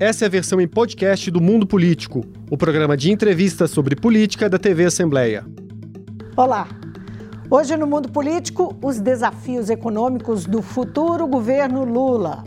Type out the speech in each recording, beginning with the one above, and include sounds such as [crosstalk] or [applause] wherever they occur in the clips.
Essa é a versão em podcast do Mundo Político, o programa de entrevistas sobre política da TV Assembleia. Olá. Hoje no Mundo Político, os desafios econômicos do futuro governo Lula.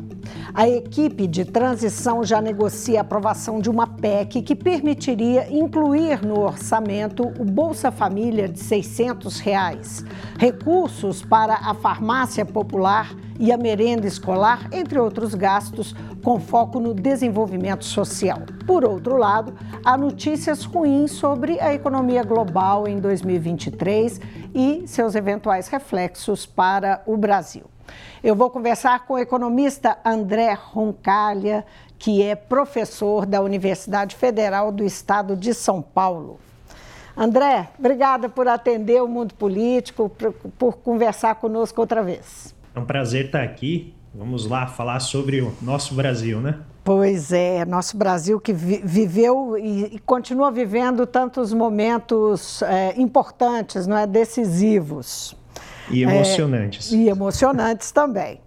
A equipe de transição já negocia a aprovação de uma PEC que permitiria incluir no orçamento o Bolsa Família de 600 reais, recursos para a farmácia popular e a merenda escolar, entre outros gastos, com foco no desenvolvimento social. Por outro lado, há notícias ruins sobre a economia global em 2023 e seus eventuais reflexos para o Brasil. Eu vou conversar com o economista André Roncalha, que é professor da Universidade Federal do Estado de São Paulo. André, obrigada por atender o mundo político, por, por conversar conosco outra vez. É um prazer estar aqui. Vamos lá falar sobre o nosso Brasil, né? Pois é, nosso Brasil que vi viveu e, continua vivendo tantos momentos é, importantes, não é, decisivos. E emocionantes. É, e emocionantes [laughs] também.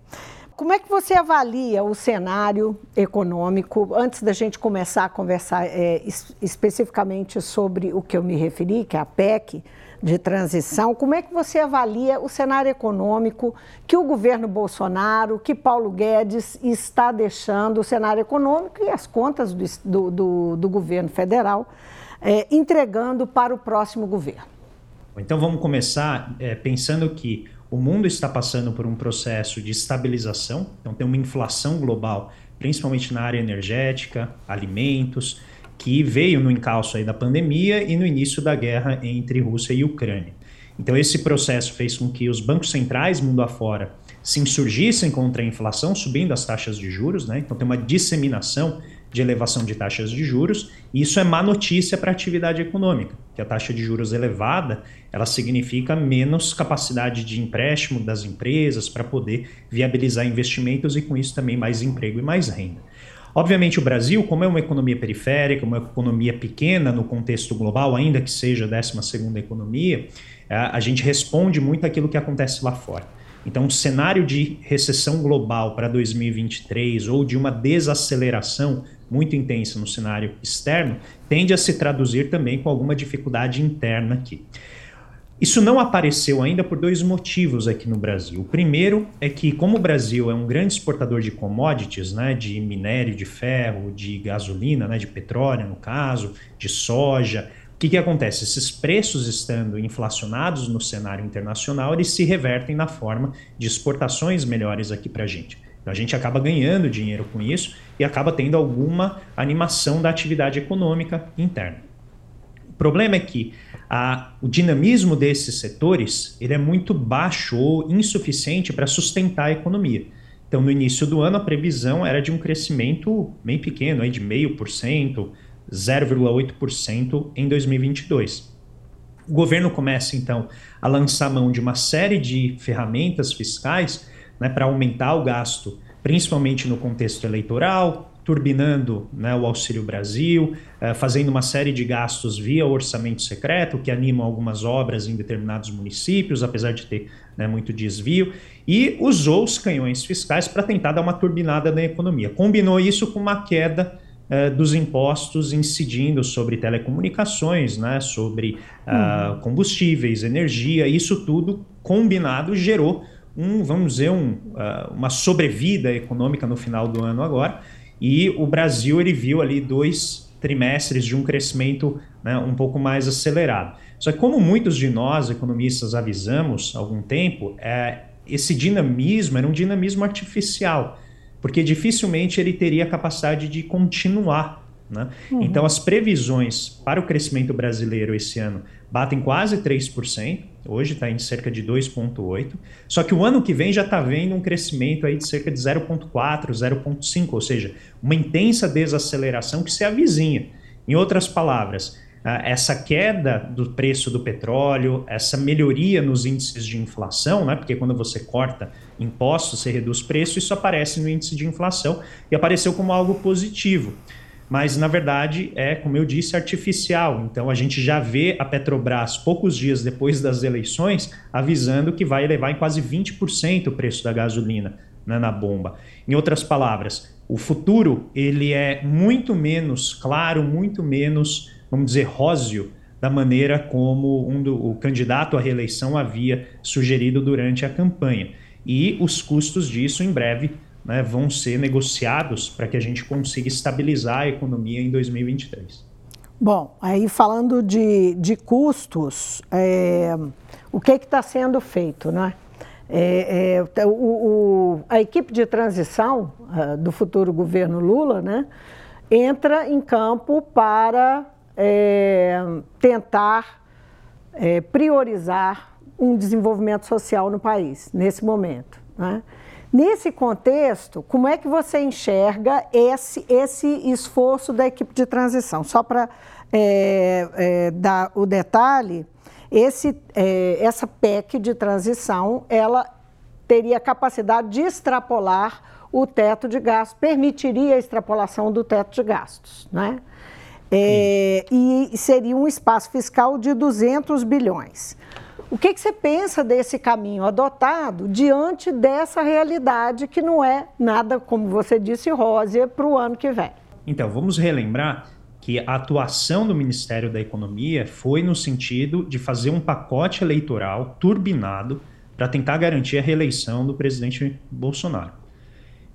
Como é que você avalia o cenário econômico, antes da gente começar a conversar é, es especificamente sobre o que eu me referi, que é a PEC de transição, como é que você avalia o cenário econômico que o governo Bolsonaro, que Paulo Guedes está deixando, o cenário econômico e as contas do, do, do governo federal, é, entregando para o próximo governo? Então vamos começar é, pensando que o mundo está passando por um processo de estabilização, então tem uma inflação global, principalmente na área energética, alimentos, que veio no encalço aí da pandemia e no início da guerra entre Rússia e Ucrânia. Então esse processo fez com que os bancos centrais mundo afora se insurgissem contra a inflação, subindo as taxas de juros, né? Então tem uma disseminação de elevação de taxas de juros, e isso é má notícia para a atividade econômica, que a taxa de juros elevada, ela significa menos capacidade de empréstimo das empresas para poder viabilizar investimentos e com isso também mais emprego e mais renda. Obviamente o Brasil, como é uma economia periférica, uma economia pequena no contexto global, ainda que seja a 12ª economia, a gente responde muito àquilo que acontece lá fora. Então, um cenário de recessão global para 2023 ou de uma desaceleração muito intensa no cenário externo tende a se traduzir também com alguma dificuldade interna aqui. Isso não apareceu ainda por dois motivos aqui no Brasil. O primeiro é que, como o Brasil é um grande exportador de commodities, né, de minério de ferro, de gasolina, né, de petróleo no caso, de soja, o que, que acontece? Esses preços estando inflacionados no cenário internacional, eles se revertem na forma de exportações melhores aqui para a gente. Então a gente acaba ganhando dinheiro com isso e acaba tendo alguma animação da atividade econômica interna. O problema é que a, o dinamismo desses setores ele é muito baixo ou insuficiente para sustentar a economia. Então, no início do ano, a previsão era de um crescimento bem pequeno, aí de 0,5%, 0,8% em 2022. O governo começa, então, a lançar mão de uma série de ferramentas fiscais né, para aumentar o gasto, principalmente no contexto eleitoral, turbinando né, o Auxílio Brasil, eh, fazendo uma série de gastos via orçamento secreto, que animam algumas obras em determinados municípios, apesar de ter né, muito desvio, e usou os canhões fiscais para tentar dar uma turbinada na economia. Combinou isso com uma queda eh, dos impostos incidindo sobre telecomunicações, né, sobre uh, combustíveis, energia, isso tudo combinado gerou um, vamos dizer, um, uh, uma sobrevida econômica no final do ano agora. E o Brasil ele viu ali dois trimestres de um crescimento né, um pouco mais acelerado. Só que como muitos de nós economistas avisamos há algum tempo, é, esse dinamismo era um dinamismo artificial, porque dificilmente ele teria a capacidade de continuar. Né? Uhum. Então as previsões para o crescimento brasileiro esse ano batem quase 3%, hoje está em cerca de 2,8%, só que o ano que vem já está vendo um crescimento aí de cerca de 0,4%, 0,5%, ou seja, uma intensa desaceleração que se avizinha. Em outras palavras, essa queda do preço do petróleo, essa melhoria nos índices de inflação, né? porque quando você corta impostos, você reduz preço, isso aparece no índice de inflação e apareceu como algo positivo mas na verdade é, como eu disse, artificial. Então a gente já vê a Petrobras, poucos dias depois das eleições, avisando que vai elevar em quase 20% o preço da gasolina né, na bomba. Em outras palavras, o futuro ele é muito menos claro, muito menos, vamos dizer, róseo da maneira como um do, o candidato à reeleição havia sugerido durante a campanha. E os custos disso, em breve, né, vão ser negociados para que a gente consiga estabilizar a economia em 2023. Bom, aí falando de, de custos, é, o que está sendo feito, né? É, é, o, o, a equipe de transição uh, do futuro governo Lula né, entra em campo para é, tentar é, priorizar um desenvolvimento social no país, nesse momento. Né? Nesse contexto, como é que você enxerga esse, esse esforço da equipe de transição? Só para é, é, dar o detalhe, esse, é, essa PEC de transição, ela teria capacidade de extrapolar o teto de gastos, permitiria a extrapolação do teto de gastos, né? É, e seria um espaço fiscal de 200 bilhões. O que, que, você pensa desse caminho adotado diante dessa realidade que não é nada, como você disse, rósea para o ano que vem? Então, vamos relembrar que a atuação do Ministério da Economia foi no sentido de fazer um pacote eleitoral turbinado para tentar garantir a reeleição do presidente Bolsonaro.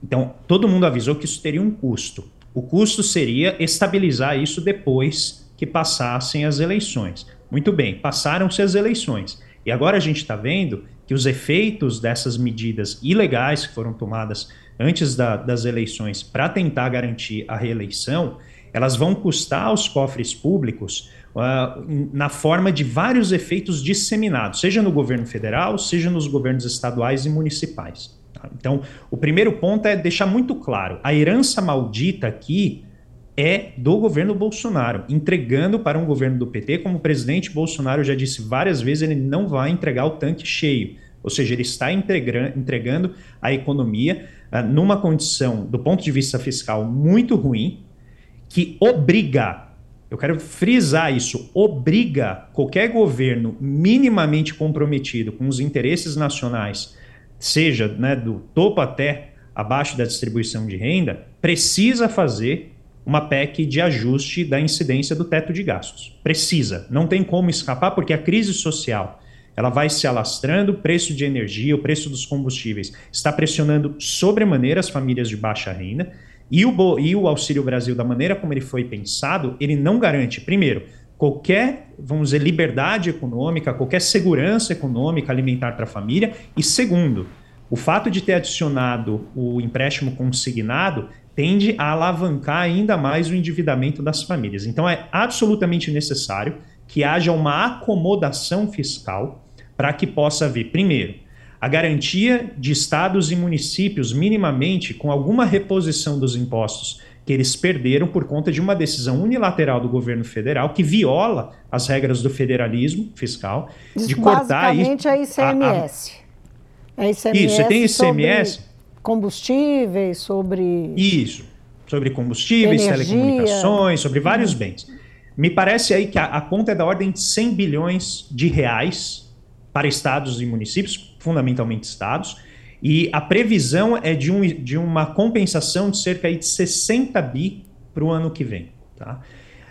Então, todo mundo avisou que isso teria um custo. O custo seria estabilizar isso depois que passassem as eleições. Muito bem, passaram-se as eleições. E agora a gente está vendo que os efeitos dessas medidas ilegais que foram tomadas antes da, das eleições para tentar garantir a reeleição elas vão custar aos cofres públicos uh, na forma de vários efeitos disseminados, seja no governo federal, seja nos governos estaduais e municipais. Tá? Então, o primeiro ponto é deixar muito claro: a herança maldita aqui é do governo Bolsonaro, entregando para um governo do PT, como o presidente Bolsonaro já disse várias vezes, ele não vai entregar o tanque cheio. Ou seja, ele está entregando a economia uh, numa condição, do ponto de vista fiscal, muito ruim, que obriga, eu quero frisar isso, obriga qualquer governo minimamente comprometido com os interesses nacionais, seja né, do topo até abaixo da distribuição de renda, precisa fazer uma PEC de ajuste da incidência do teto de gastos. Precisa, não tem como escapar, porque a crise social ela vai se alastrando, o preço de energia, o preço dos combustíveis está pressionando sobremaneira as famílias de baixa renda e o, e o Auxílio Brasil, da maneira como ele foi pensado, ele não garante, primeiro, qualquer, vamos dizer, liberdade econômica, qualquer segurança econômica alimentar para a família. E segundo, o fato de ter adicionado o empréstimo consignado tende a alavancar ainda mais o endividamento das famílias. Então é absolutamente necessário que haja uma acomodação fiscal para que possa haver, primeiro, a garantia de estados e municípios, minimamente, com alguma reposição dos impostos que eles perderam por conta de uma decisão unilateral do governo federal que viola as regras do federalismo fiscal, Isso de cortar basicamente é ICMS. A, a... É ICMS Isso, você tem ICMS sobre combustíveis, sobre Isso, sobre combustíveis, energia. telecomunicações, sobre vários bens. Me parece aí que a, a conta é da ordem de 100 bilhões de reais para estados e municípios, fundamentalmente estados, e a previsão é de, um, de uma compensação de cerca de 60 bi para o ano que vem. Tá?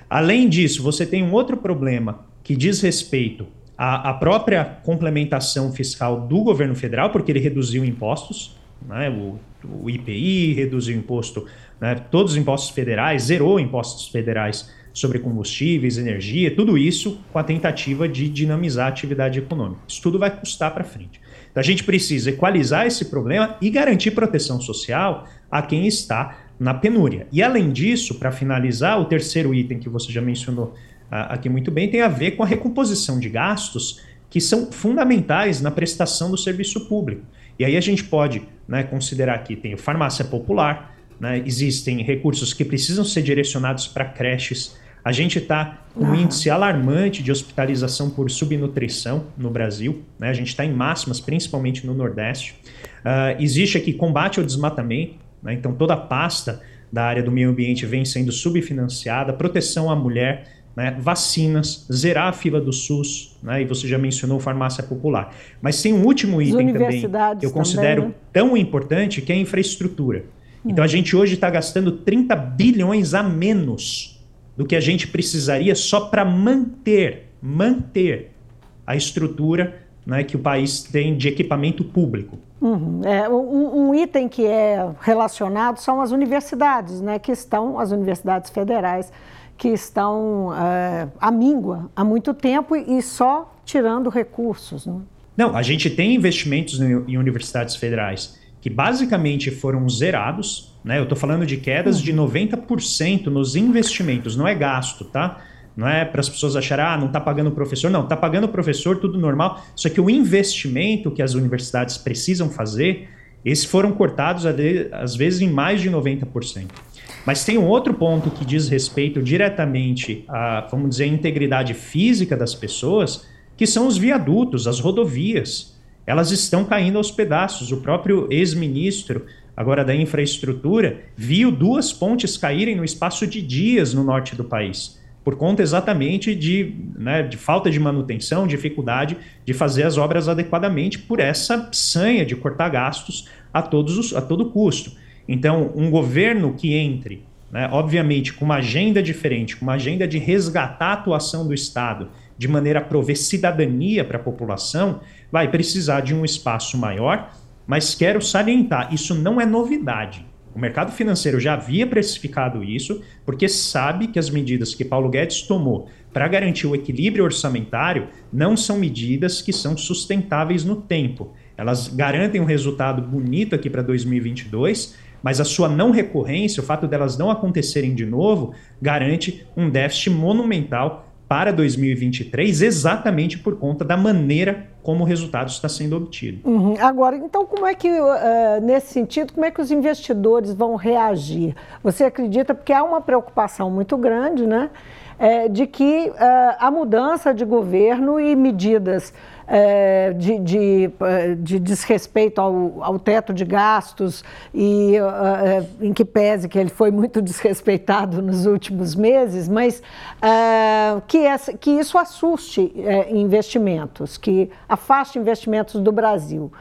Além disso, você tem um outro problema que diz respeito à, à própria complementação fiscal do governo federal, porque ele reduziu impostos, né? o, o IPI reduziu imposto, né? todos os impostos federais, zerou impostos federais sobre combustíveis, energia, tudo isso com a tentativa de dinamizar a atividade econômica. Isso tudo vai custar para frente. Então a gente precisa equalizar esse problema e garantir proteção social a quem está na penúria. E além disso, para finalizar, o terceiro item que você já mencionou uh, aqui muito bem tem a ver com a recomposição de gastos que são fundamentais na prestação do serviço público. E aí a gente pode né, considerar que tem farmácia popular, né, existem recursos que precisam ser direcionados para creches, a gente está com um índice alarmante de hospitalização por subnutrição no Brasil. Né? A gente está em máximas, principalmente no Nordeste. Uh, existe aqui combate ao desmatamento, né? então toda a pasta da área do meio ambiente vem sendo subfinanciada, proteção à mulher né, vacinas, zerar a fila do SUS, né, e você já mencionou farmácia popular. Mas tem um último item também que eu considero também, né? tão importante, que é a infraestrutura. Hum. Então a gente hoje está gastando 30 bilhões a menos do que a gente precisaria só para manter, manter a estrutura né, que o país tem de equipamento público. Uhum. É, um, um, item que é relacionado são as universidades, né, que estão, as universidades federais, que estão é, à míngua há muito tempo e só tirando recursos. Né? Não, a gente tem investimentos em universidades federais que basicamente foram zerados. Né? Eu estou falando de quedas uhum. de 90% nos investimentos, não é gasto, tá? Não é para as pessoas acharem, ah, não está pagando o professor. Não, está pagando o professor, tudo normal. Só que o investimento que as universidades precisam fazer, esses foram cortados, às vezes, em mais de 90%. Mas tem um outro ponto que diz respeito diretamente à, vamos dizer, a integridade física das pessoas, que são os viadutos, as rodovias. Elas estão caindo aos pedaços. O próprio ex-ministro, agora da infraestrutura, viu duas pontes caírem no espaço de dias no norte do país por conta exatamente de, né, de falta de manutenção, dificuldade de fazer as obras adequadamente por essa sanha de cortar gastos a, todos os, a todo custo. Então, um governo que entre, né, obviamente, com uma agenda diferente, com uma agenda de resgatar a atuação do Estado de maneira a prover cidadania para a população, vai precisar de um espaço maior, mas quero salientar, isso não é novidade. O mercado financeiro já havia precificado isso, porque sabe que as medidas que Paulo Guedes tomou para garantir o equilíbrio orçamentário não são medidas que são sustentáveis no tempo. Elas garantem um resultado bonito aqui para 2022, mas a sua não recorrência, o fato delas não acontecerem de novo, garante um déficit monumental para 2023, exatamente por conta da maneira como o resultado está sendo obtido. Uhum. Agora, então, como é que, uh, nesse sentido, como é que os investidores vão reagir? Você acredita, porque há uma preocupação muito grande, né, é, de que uh, a mudança de governo e medidas é, de, de, é, de, desrespeito ao, ao, teto de gastos e uh, em que pese que ele foi muito [laughs] desrespeitado nos últimos meses, mas que, essa, que, isso assuste investimentos, que afaste investimentos do Brasil.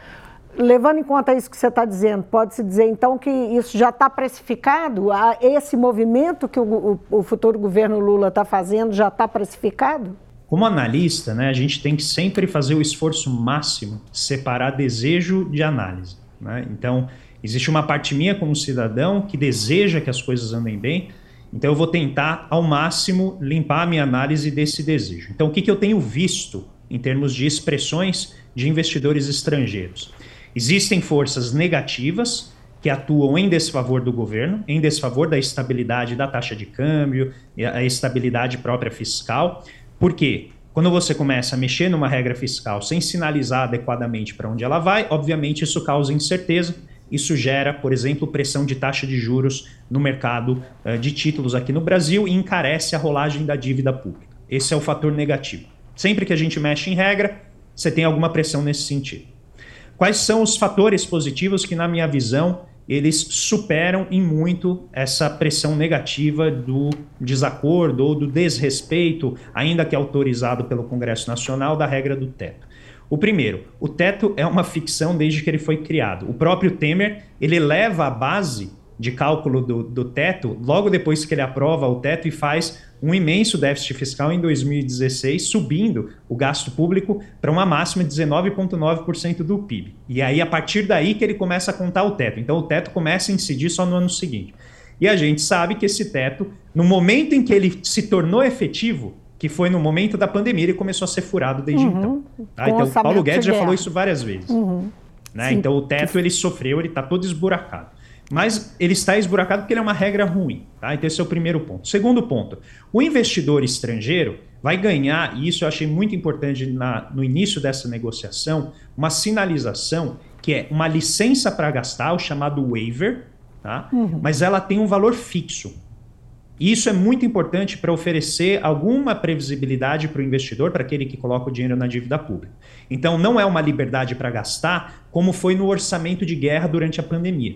Levando em conta isso que você está dizendo, pode-se dizer então que isso já está precificado? Esse movimento que o, o futuro governo Lula está fazendo já está precificado? Como analista, né, a gente tem que sempre fazer o esforço máximo, separar desejo de análise. Né? Então, existe uma parte minha como cidadão que deseja que as coisas andem bem, então eu vou tentar ao máximo limpar a minha análise desse desejo. Então, o que, que eu tenho visto em termos de expressões de investidores estrangeiros? Existem forças negativas que atuam em desfavor do governo, em desfavor da estabilidade da taxa de câmbio, a estabilidade própria fiscal. Por quê? Quando você começa a mexer numa regra fiscal sem sinalizar adequadamente para onde ela vai, obviamente isso causa incerteza. Isso gera, por exemplo, pressão de taxa de juros no mercado uh, de títulos aqui no Brasil e encarece a rolagem da dívida pública. Esse é o fator negativo. Sempre que a gente mexe em regra, você tem alguma pressão nesse sentido. Quais são os fatores positivos que, na minha visão, eles superam em muito essa pressão negativa do desacordo ou do desrespeito, ainda que autorizado pelo Congresso Nacional, da regra do teto. O primeiro, o teto é uma ficção desde que ele foi criado. O próprio Temer, ele leva a base de cálculo do, do teto logo depois que ele aprova o teto e faz um imenso déficit fiscal em 2016, subindo o gasto público para uma máxima de 19,9% do PIB. E aí, a partir daí que ele começa a contar o teto. Então, o teto começa a incidir só no ano seguinte. E a gente sabe que esse teto, no momento em que ele se tornou efetivo, que foi no momento da pandemia, ele começou a ser furado desde uhum. então. Tá? Então, o Paulo Guedes já falou isso várias vezes. Uhum. Né? Então, o teto ele sofreu, ele está todo esburacado. Mas ele está esburacado porque ele é uma regra ruim. Tá? Então, esse é o primeiro ponto. Segundo ponto: o investidor estrangeiro vai ganhar, e isso eu achei muito importante na, no início dessa negociação, uma sinalização que é uma licença para gastar, o chamado waiver, tá? Uhum. mas ela tem um valor fixo. E isso é muito importante para oferecer alguma previsibilidade para o investidor, para aquele que coloca o dinheiro na dívida pública. Então, não é uma liberdade para gastar como foi no orçamento de guerra durante a pandemia.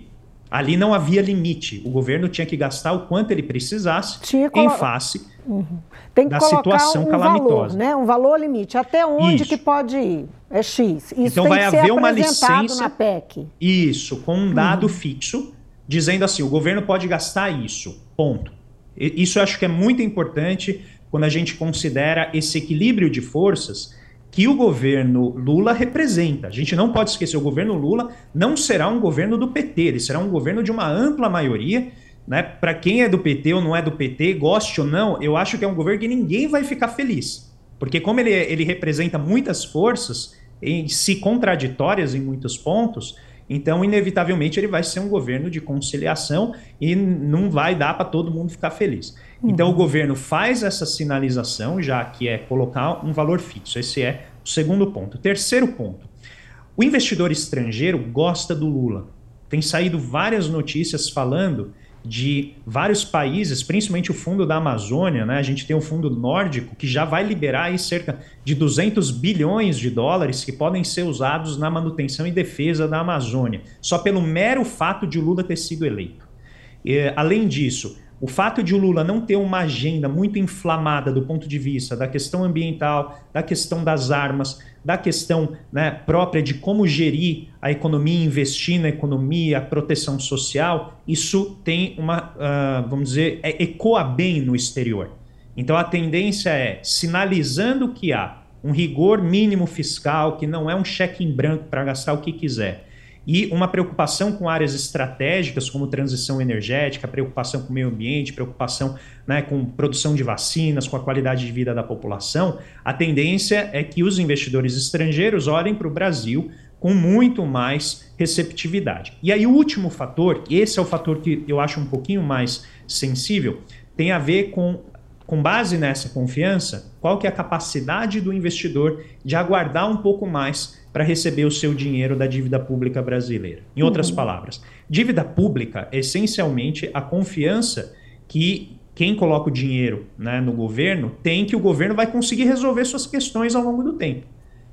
Ali não havia limite. O governo tinha que gastar o quanto ele precisasse em face uhum. Tem que da situação um calamitosa. Valor, né? Um valor limite. Até onde Isso. que pode ir? É X. Isso então vai haver uma licença. Na PEC. Isso, com um dado uhum. fixo, dizendo assim: o governo pode gastar isso. Ponto. Isso eu acho que é muito importante quando a gente considera esse equilíbrio de forças que o governo Lula representa. A gente não pode esquecer, o governo Lula não será um governo do PT, ele será um governo de uma ampla maioria. Né? Para quem é do PT ou não é do PT, goste ou não, eu acho que é um governo que ninguém vai ficar feliz. Porque como ele, ele representa muitas forças, em si contraditórias em muitos pontos, então, inevitavelmente, ele vai ser um governo de conciliação e não vai dar para todo mundo ficar feliz. Então, o governo faz essa sinalização, já que é colocar um valor fixo. Esse é o segundo ponto. O terceiro ponto. O investidor estrangeiro gosta do Lula. Tem saído várias notícias falando de vários países, principalmente o fundo da Amazônia, né? A gente tem um fundo nórdico que já vai liberar aí cerca de 200 bilhões de dólares que podem ser usados na manutenção e defesa da Amazônia, só pelo mero fato de o Lula ter sido eleito. E, além disso, o fato de o Lula não ter uma agenda muito inflamada do ponto de vista da questão ambiental, da questão das armas, da questão né, própria de como gerir a economia, investir na economia, a proteção social, isso tem uma, uh, vamos dizer, é, ecoa bem no exterior. Então a tendência é, sinalizando que há um rigor mínimo fiscal, que não é um cheque em branco para gastar o que quiser, e uma preocupação com áreas estratégicas como transição energética, preocupação com o meio ambiente, preocupação né, com produção de vacinas, com a qualidade de vida da população, a tendência é que os investidores estrangeiros olhem para o Brasil com muito mais receptividade. E aí o último fator, esse é o fator que eu acho um pouquinho mais sensível, tem a ver com com base nessa confiança, qual que é a capacidade do investidor de aguardar um pouco mais para receber o seu dinheiro da dívida pública brasileira. Em outras uhum. palavras, dívida pública é essencialmente a confiança que quem coloca o dinheiro né, no governo tem que o governo vai conseguir resolver suas questões ao longo do tempo.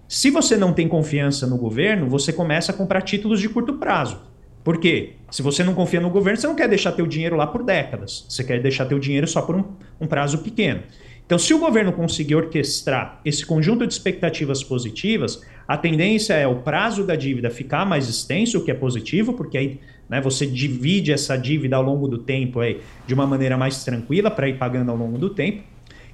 Se você não tem confiança no governo, você começa a comprar títulos de curto prazo. Por quê? Se você não confia no governo, você não quer deixar teu dinheiro lá por décadas. Você quer deixar teu dinheiro só por um, um prazo pequeno. Então, se o governo conseguir orquestrar esse conjunto de expectativas positivas, a tendência é o prazo da dívida ficar mais extenso, o que é positivo, porque aí né, você divide essa dívida ao longo do tempo aí, de uma maneira mais tranquila para ir pagando ao longo do tempo.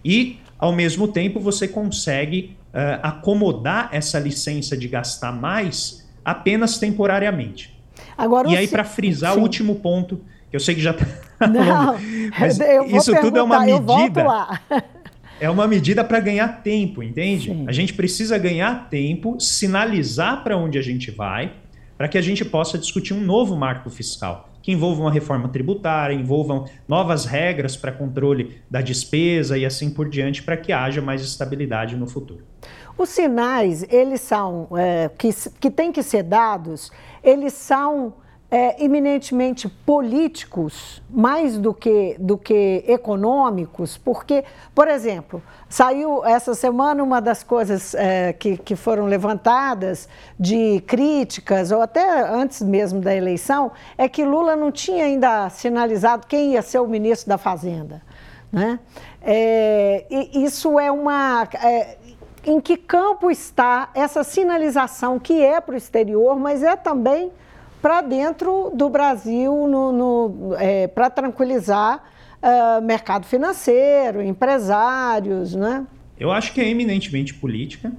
E, ao mesmo tempo, você consegue uh, acomodar essa licença de gastar mais apenas temporariamente. Agora, e aí, para frisar Sim. o último ponto, que eu sei que já está. [laughs] Não, [laughs] isso tudo é uma medida. [laughs] é uma medida para ganhar tempo, entende? Sim. A gente precisa ganhar tempo, sinalizar para onde a gente vai, para que a gente possa discutir um novo marco fiscal, que envolva uma reforma tributária, envolvam novas regras para controle da despesa e assim por diante, para que haja mais estabilidade no futuro. Os sinais, eles são, é, que, que têm que ser dados, eles são é, eminentemente políticos, mais do que, do que econômicos, porque, por exemplo, saiu essa semana uma das coisas é, que, que foram levantadas de críticas, ou até antes mesmo da eleição, é que Lula não tinha ainda sinalizado quem ia ser o ministro da Fazenda. Né? É, isso é uma. É, em que campo está essa sinalização que é para o exterior, mas é também para dentro do Brasil no, no é, para tranquilizar uh, mercado financeiro, empresários, né? Eu acho que é eminentemente política.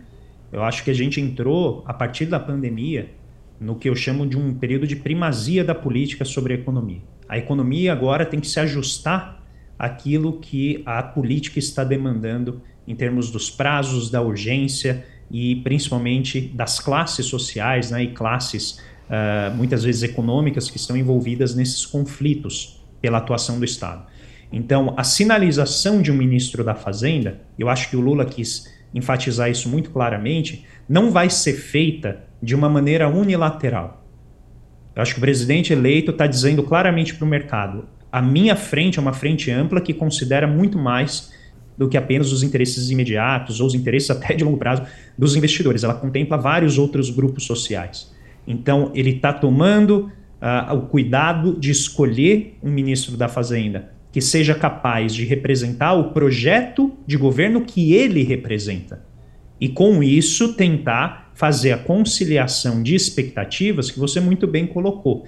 Eu acho que a gente entrou, a partir da pandemia, no que eu chamo de um período de primazia da política sobre a economia. A economia agora tem que se ajustar àquilo que a política está demandando em termos dos prazos, da urgência e principalmente das classes sociais né, e classes uh, muitas vezes econômicas que estão envolvidas nesses conflitos pela atuação do Estado. Então, a sinalização de um ministro da Fazenda, eu acho que o Lula quis enfatizar isso muito claramente, não vai ser feita de uma maneira unilateral. Eu acho que o presidente eleito está dizendo claramente para o mercado: a minha frente é uma frente ampla que considera muito mais do que apenas os interesses imediatos ou os interesses até de longo prazo dos investidores. Ela contempla vários outros grupos sociais. Então, ele está tomando uh, o cuidado de escolher um ministro da Fazenda que seja capaz de representar o projeto de governo que ele representa. E com isso tentar fazer a conciliação de expectativas que você muito bem colocou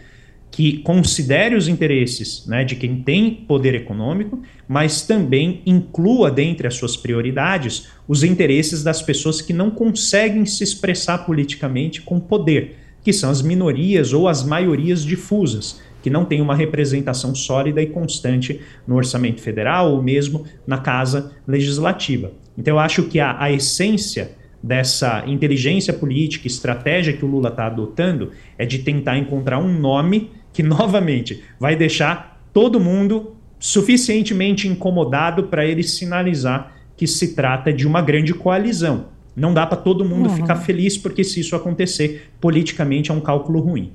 que considere os interesses né, de quem tem poder econômico, mas também inclua dentre as suas prioridades os interesses das pessoas que não conseguem se expressar politicamente com poder, que são as minorias ou as maiorias difusas, que não têm uma representação sólida e constante no orçamento federal ou mesmo na casa legislativa. Então, eu acho que a, a essência dessa inteligência política, estratégia que o Lula está adotando, é de tentar encontrar um nome que novamente vai deixar todo mundo suficientemente incomodado para ele sinalizar que se trata de uma grande coalizão. Não dá para todo mundo uhum. ficar feliz, porque se isso acontecer, politicamente é um cálculo ruim.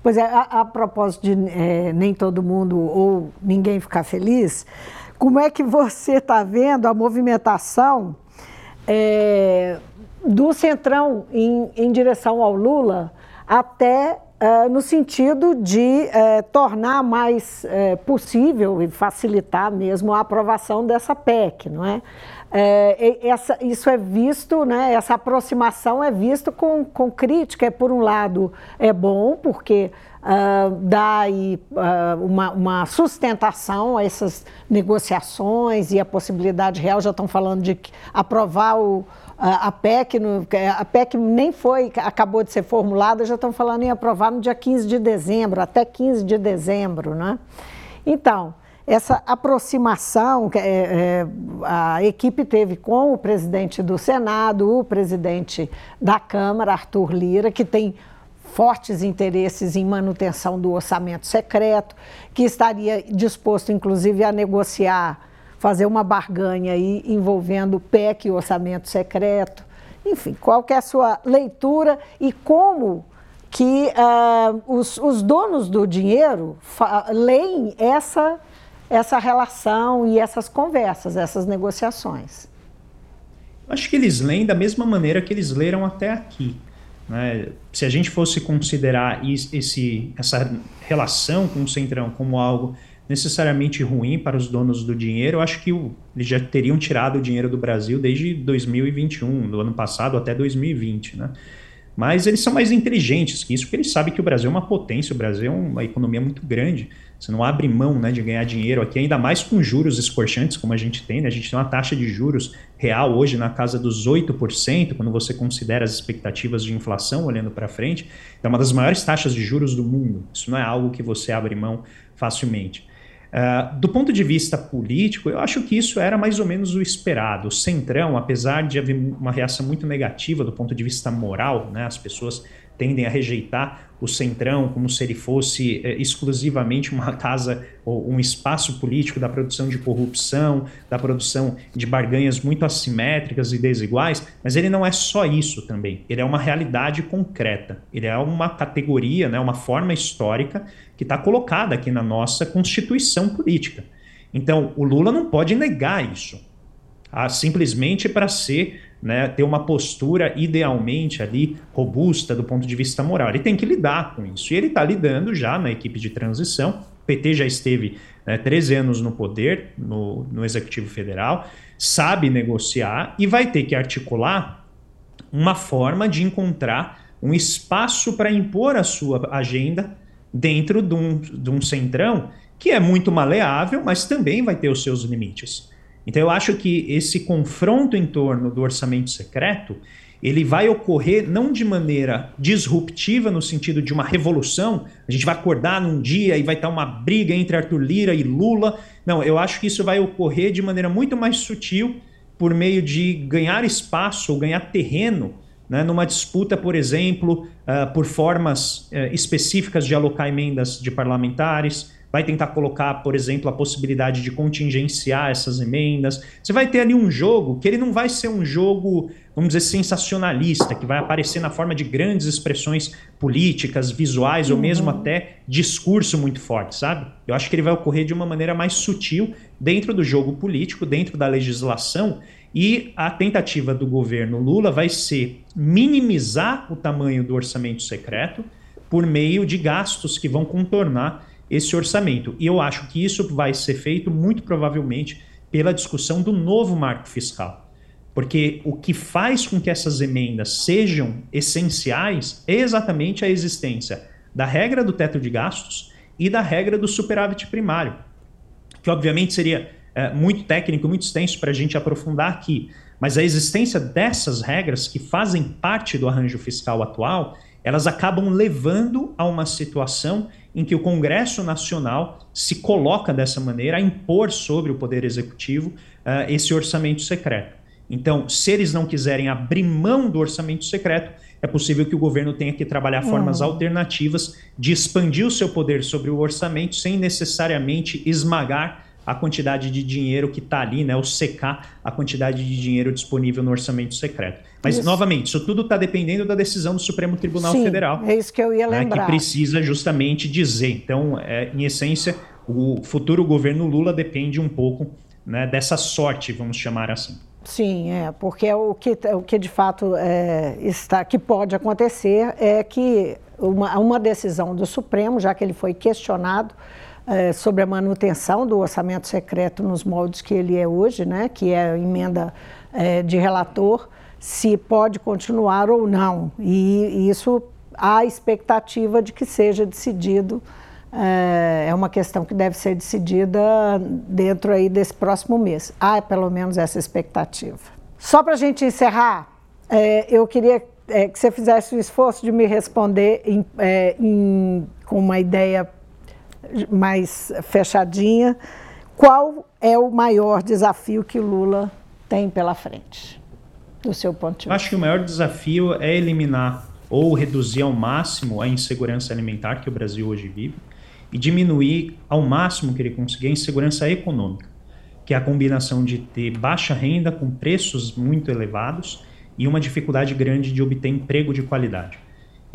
Pois é, a, a propósito de é, nem todo mundo ou ninguém ficar feliz, como é que você está vendo a movimentação é, do Centrão em, em direção ao Lula até Uh, no sentido de uh, tornar mais uh, possível e facilitar mesmo a aprovação dessa PEC, não é? Essa, isso é visto, né, essa aproximação é visto com, com crítica. Por um lado, é bom, porque dá aí, uma, uma sustentação a essas negociações e a possibilidade real, já estão falando de aprovar o, a, PEC, no, a PEC nem foi, acabou de ser formulada, já estão falando em aprovar no dia 15 de dezembro, até 15 de dezembro, né? Então, essa aproximação que é, é, a equipe teve com o presidente do Senado, o presidente da Câmara, Arthur Lira, que tem fortes interesses em manutenção do orçamento secreto, que estaria disposto, inclusive, a negociar fazer uma barganha aí envolvendo PEC e orçamento secreto. Enfim, qual é a sua leitura e como que uh, os, os, donos do dinheiro leem essa, essa relação e essas conversas, essas negociações? Acho que eles leem da mesma maneira que eles leram até aqui. Né? Se a gente fosse considerar esse, essa relação com o Centrão como algo necessariamente ruim para os donos do dinheiro. Acho que eles já teriam tirado o dinheiro do Brasil desde 2021, do ano passado até 2020, né? Mas eles são mais inteligentes que isso, porque eles sabem que o Brasil é uma potência, o Brasil é uma economia muito grande. Você não abre mão né, de ganhar dinheiro aqui, ainda mais com juros escorchantes, como a gente tem. Né? A gente tem uma taxa de juros real hoje na casa dos 8%, quando você considera as expectativas de inflação olhando para frente. É uma das maiores taxas de juros do mundo. Isso não é algo que você abre mão facilmente. Uh, do ponto de vista político, eu acho que isso era mais ou menos o esperado. O Centrão, apesar de haver uma reação muito negativa do ponto de vista moral, né, as pessoas tendem a rejeitar o Centrão como se ele fosse é, exclusivamente uma casa ou um espaço político da produção de corrupção, da produção de barganhas muito assimétricas e desiguais, mas ele não é só isso também. Ele é uma realidade concreta. Ele é uma categoria, né, uma forma histórica que está colocada aqui na nossa constituição política. Então, o Lula não pode negar isso. Ah, simplesmente para ser né, ter uma postura idealmente ali robusta do ponto de vista moral. Ele tem que lidar com isso. E ele está lidando já na equipe de transição. O PT já esteve né, 13 anos no poder, no, no Executivo Federal, sabe negociar e vai ter que articular uma forma de encontrar um espaço para impor a sua agenda dentro de um, de um centrão que é muito maleável, mas também vai ter os seus limites. Então eu acho que esse confronto em torno do orçamento secreto, ele vai ocorrer não de maneira disruptiva no sentido de uma revolução, a gente vai acordar num dia e vai estar uma briga entre Arthur Lira e Lula. Não, eu acho que isso vai ocorrer de maneira muito mais sutil por meio de ganhar espaço ou ganhar terreno né, numa disputa, por exemplo, uh, por formas uh, específicas de alocar emendas de parlamentares, vai tentar colocar, por exemplo, a possibilidade de contingenciar essas emendas. Você vai ter ali um jogo que ele não vai ser um jogo, vamos dizer, sensacionalista, que vai aparecer na forma de grandes expressões políticas, visuais uhum. ou mesmo até discurso muito forte, sabe? Eu acho que ele vai ocorrer de uma maneira mais sutil dentro do jogo político, dentro da legislação. E a tentativa do governo Lula vai ser minimizar o tamanho do orçamento secreto, por meio de gastos que vão contornar esse orçamento. E eu acho que isso vai ser feito muito provavelmente pela discussão do novo marco fiscal. Porque o que faz com que essas emendas sejam essenciais é exatamente a existência da regra do teto de gastos e da regra do superávit primário, que obviamente seria é, muito técnico, muito extenso para a gente aprofundar aqui. Mas a existência dessas regras que fazem parte do arranjo fiscal atual, elas acabam levando a uma situação em que o Congresso Nacional se coloca dessa maneira a impor sobre o Poder Executivo uh, esse orçamento secreto. Então, se eles não quiserem abrir mão do orçamento secreto, é possível que o governo tenha que trabalhar formas uhum. alternativas de expandir o seu poder sobre o orçamento sem necessariamente esmagar a quantidade de dinheiro que está ali, né, ou secar a quantidade de dinheiro disponível no orçamento secreto. Mas, isso. novamente, isso tudo está dependendo da decisão do Supremo Tribunal Sim, Federal. É isso que eu ia lembrar. Né, que precisa justamente dizer. Então, é, em essência, o futuro governo Lula depende um pouco né, dessa sorte, vamos chamar assim. Sim, é, porque o que, o que de fato é, está, que pode acontecer é que uma, uma decisão do Supremo, já que ele foi questionado, é, sobre a manutenção do orçamento secreto nos moldes que ele é hoje, né, que é a emenda é, de relator, se pode continuar ou não. E, isso há expectativa de que seja decidido. É, é uma questão que deve ser decidida dentro aí desse próximo mês. Há pelo menos essa expectativa. Só para a gente encerrar, é, eu queria é, que você fizesse o esforço de me responder em, é, em, com uma ideia mais fechadinha, qual é o maior desafio que Lula tem pela frente, do seu ponto de vista? Acho que o maior desafio é eliminar ou reduzir ao máximo a insegurança alimentar que o Brasil hoje vive e diminuir ao máximo que ele conseguir a insegurança econômica, que é a combinação de ter baixa renda com preços muito elevados e uma dificuldade grande de obter emprego de qualidade.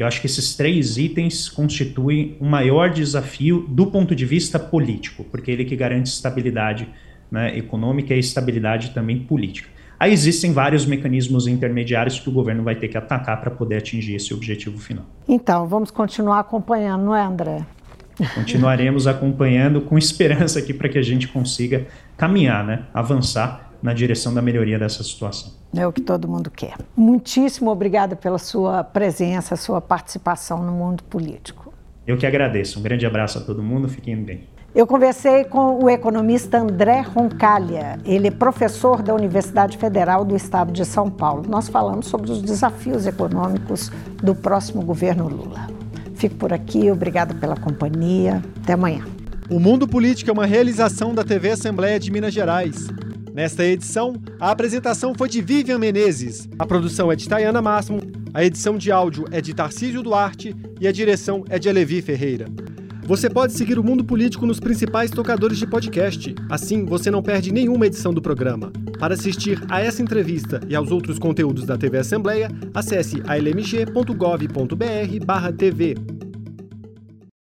Eu acho que esses três itens constituem o maior desafio do ponto de vista político, porque ele que garante estabilidade né, econômica e estabilidade também política. Aí existem vários mecanismos intermediários que o governo vai ter que atacar para poder atingir esse objetivo final. Então, vamos continuar acompanhando, não é, André? Continuaremos acompanhando com esperança aqui para que a gente consiga caminhar, né, avançar na direção da melhoria dessa situação. É o que todo mundo quer. Muitíssimo obrigada pela sua presença, sua participação no mundo político. Eu que agradeço. Um grande abraço a todo mundo. Fiquem bem. Eu conversei com o economista André Roncalha. Ele é professor da Universidade Federal do Estado de São Paulo. Nós falamos sobre os desafios econômicos do próximo governo Lula. Fico por aqui. Obrigada pela companhia. Até amanhã. O Mundo Político é uma realização da TV Assembleia de Minas Gerais. Nesta edição, a apresentação foi de Vivian Menezes, a produção é de Tayana Máximo, a edição de áudio é de Tarcísio Duarte e a direção é de Alevi Ferreira. Você pode seguir o Mundo Político nos principais tocadores de podcast. Assim, você não perde nenhuma edição do programa. Para assistir a essa entrevista e aos outros conteúdos da TV Assembleia, acesse almg.gov.br/tv.